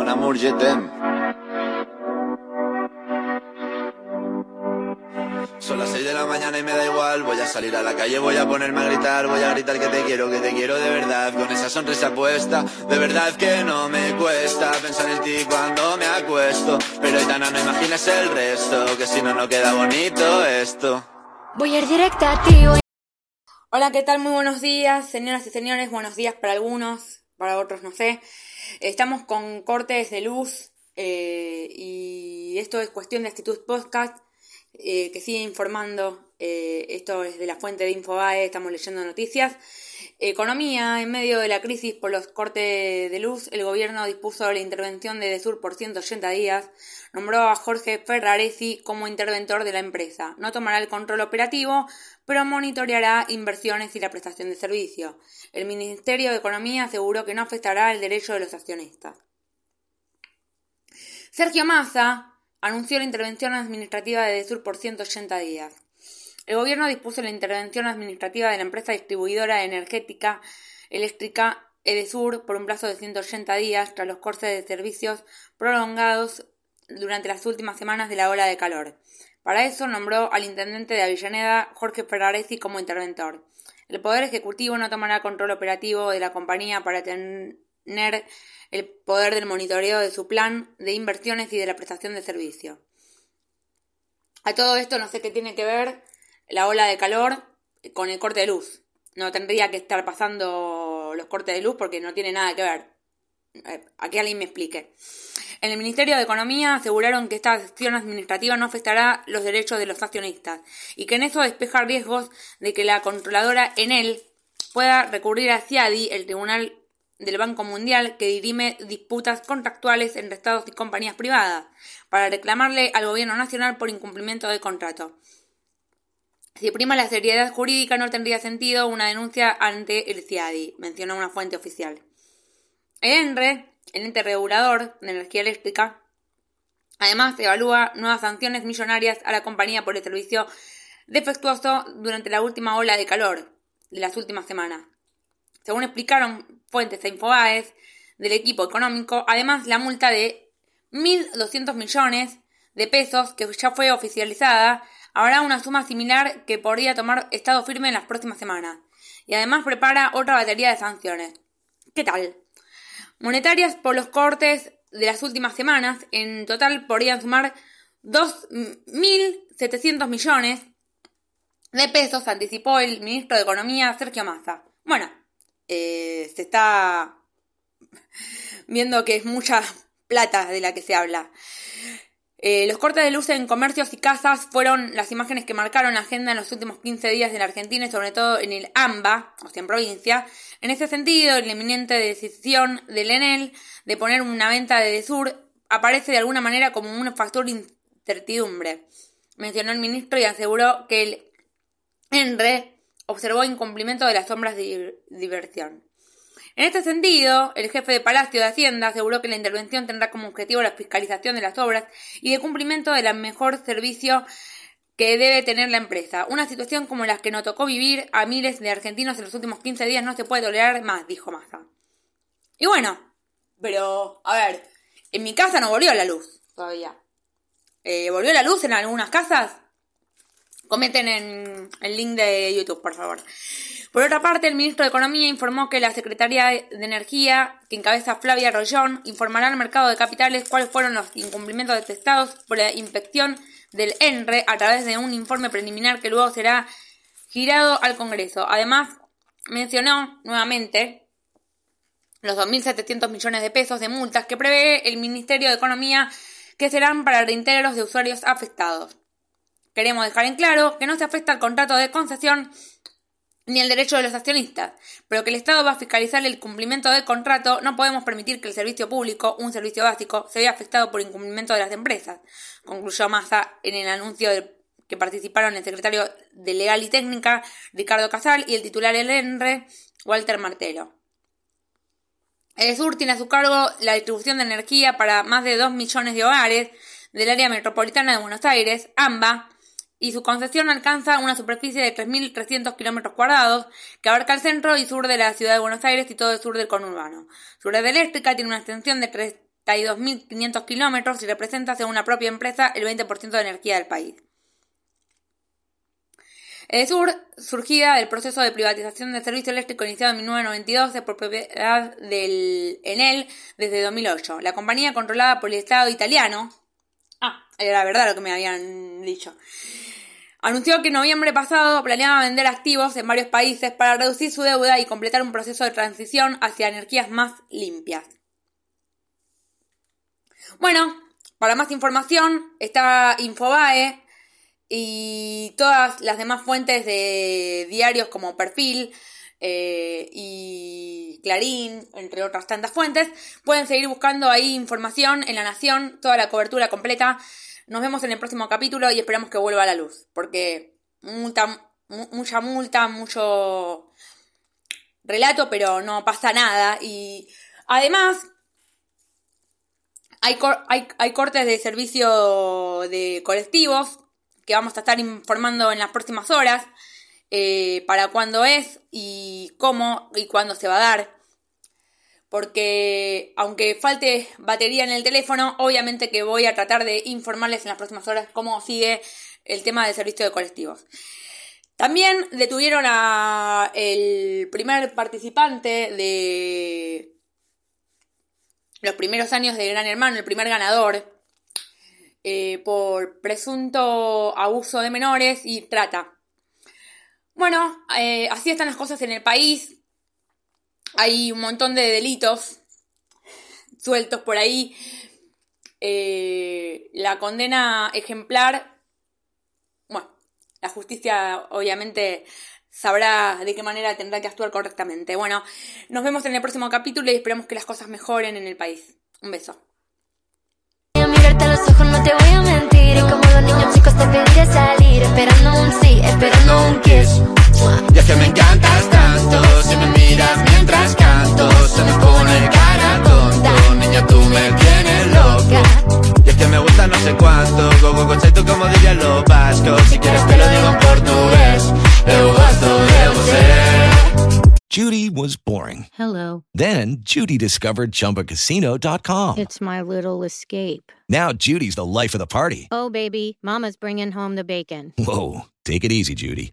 Mon amour, je t'aime. Son las 6 de la mañana y me da igual. Voy a salir a la calle, voy a ponerme a gritar. Voy a gritar que te quiero, que te quiero de verdad. Con esa sonrisa puesta. De verdad que no me cuesta pensar en ti cuando me acuesto. Pero Aitana, no imaginas el resto. Que si no, no queda bonito esto. Voy a ir directa a ti. voy- Hola, ¿qué tal? Muy buenos días, señoras y señores. Buenos días para algunos, para otros no sé. Estamos con cortes de luz eh, y esto es cuestión de actitud podcast eh, que sigue informando. eh, esto es de la fuente de Infobae, estamos leyendo noticias. Economía, en medio de la crisis por los cortes de luz, el gobierno dispuso la intervención de Desur por 180 días, nombró a Jorge Ferraresi como interventor de la empresa. No tomará el control operativo, pero monitoreará inversiones y la prestación de servicio. El Ministerio de Economía aseguró que no afectará el derecho de los accionistas. Sergio Massa anunció la intervención administrativa de Desur por 180 días. El gobierno dispuso la intervención administrativa de la empresa distribuidora energética eléctrica Edesur por un plazo de 180 días tras los cortes de servicios prolongados durante las últimas semanas de la ola de calor. Para eso nombró al intendente de Avellaneda, Jorge Ferraresi, como interventor. El Poder Ejecutivo no tomará control operativo de la compañía para tener el poder del monitoreo de su plan de inversiones y de la prestación de servicio. A todo esto no sé qué tiene que ver la ola de calor con el corte de luz. No tendría que estar pasando los cortes de luz porque no tiene nada que ver. Eh, Aquí alguien me explique. En el Ministerio de Economía aseguraron que esta acción administrativa no afectará los derechos de los accionistas y que en eso despeja riesgos de que la controladora Enel pueda recurrir a CIADI, el Tribunal del Banco Mundial, que dirime disputas contractuales entre estados y compañías privadas, para reclamarle al gobierno nacional por incumplimiento del contrato. Si prima la seriedad jurídica, no tendría sentido una denuncia ante el CIADI, mencionó una fuente oficial. El ENRE, el ente regulador de energía eléctrica, además evalúa nuevas sanciones millonarias a la compañía por el servicio defectuoso durante la última ola de calor de las últimas semanas. Según explicaron fuentes de Infobaes del equipo económico, además la multa de 1.200 millones de pesos que ya fue oficializada habrá una suma similar que podría tomar estado firme en las próximas semanas. Y además prepara otra batería de sanciones. ¿Qué tal? Monetarias por los cortes de las últimas semanas, en total podrían sumar 2.700 millones de pesos, anticipó el ministro de Economía Sergio Massa. Bueno, eh, se está viendo que es mucha plata de la que se habla. Eh, los cortes de luz en comercios y casas fueron las imágenes que marcaron la agenda en los últimos 15 días de la Argentina y sobre todo en el AMBA, o sea, en provincia. En ese sentido, la inminente decisión del ENEL de poner una venta de Desur aparece de alguna manera como un factor de incertidumbre, mencionó el ministro y aseguró que el ENRE observó incumplimiento de las sombras de diversión. En este sentido, el jefe de Palacio de Hacienda aseguró que la intervención tendrá como objetivo la fiscalización de las obras y de cumplimiento del mejor servicio que debe tener la empresa. Una situación como la que nos tocó vivir a miles de argentinos en los últimos 15 días no se puede tolerar más, dijo Massa. Y bueno, pero, a ver, en mi casa no volvió la luz todavía. Eh, ¿Volvió la luz en algunas casas? Comenten en el link de YouTube, por favor. Por otra parte, el ministro de Economía informó que la Secretaría de Energía, que encabeza Flavia Rollón, informará al mercado de capitales cuáles fueron los incumplimientos detectados por la inspección del ENRE a través de un informe preliminar que luego será girado al Congreso. Además, mencionó nuevamente los 2.700 millones de pesos de multas que prevé el Ministerio de Economía que serán para reintegros de usuarios afectados. Queremos dejar en claro que no se afecta al contrato de concesión ni el derecho de los accionistas, pero que el Estado va a fiscalizar el cumplimiento del contrato, no podemos permitir que el servicio público, un servicio básico, se vea afectado por incumplimiento de las empresas, concluyó Massa en el anuncio que participaron el secretario de Legal y Técnica, Ricardo Casal, y el titular del ENRE, Walter Martelo. El Sur tiene a su cargo la distribución de energía para más de 2 millones de hogares del área metropolitana de Buenos Aires, AMBA, y su concesión alcanza una superficie de 3.300 kilómetros cuadrados que abarca el centro y sur de la ciudad de Buenos Aires y todo el sur del conurbano. Su red eléctrica tiene una extensión de 32.500 kilómetros y representa, según la propia empresa, el 20% de energía del país. El sur, surgida del proceso de privatización del servicio eléctrico iniciado en 1992, es propiedad del Enel desde 2008. La compañía controlada por el Estado italiano. Ah, era verdad lo que me habían dicho anunció que en noviembre pasado planeaba vender activos en varios países para reducir su deuda y completar un proceso de transición hacia energías más limpias. Bueno, para más información está Infobae y todas las demás fuentes de diarios como Perfil eh, y Clarín, entre otras tantas fuentes. Pueden seguir buscando ahí información en La Nación, toda la cobertura completa nos vemos en el próximo capítulo y esperamos que vuelva a la luz, porque multa, mucha multa, mucho relato, pero no pasa nada. Y además, hay, hay, cortes de servicio de colectivos que vamos a estar informando en las próximas horas eh, para cuándo es y cómo y cuándo se va a dar porque aunque falte batería en el teléfono, obviamente que voy a tratar de informarles en las próximas horas cómo sigue el tema del servicio de colectivos. También detuvieron a el primer participante de los primeros años de Gran Hermano, el primer ganador, eh, por presunto abuso de menores y trata. Bueno, eh, así están las cosas en el país hay un montón de delitos sueltos por ahí. Eh, la condena ejemplar, bueno, la justicia obviamente sabrá de qué manera tendrá que actuar correctamente. Bueno, nos vemos en el próximo capítulo y esperamos que las cosas mejoren en el país. Un beso. A mirarte a los ojos no te voy a mentir Y como los niños chicos te pediré salir Esperando un sí, esperando un kiss Y es que me encantas tanto Si me miras mientras canto Se me pone cara tonto Niña tú me tienes loca Y es que me gusta no sé cuánto Go, go, go, tú como dirían los vascos Si quieres te lo digo en portugués Eu gosto de você Judy was boring. Hello. Then Judy discovered ChumbaCasino.com. It's my little escape. Now Judy's the life of the party. Oh, baby, Mama's bringing home the bacon. Whoa, take it easy, Judy.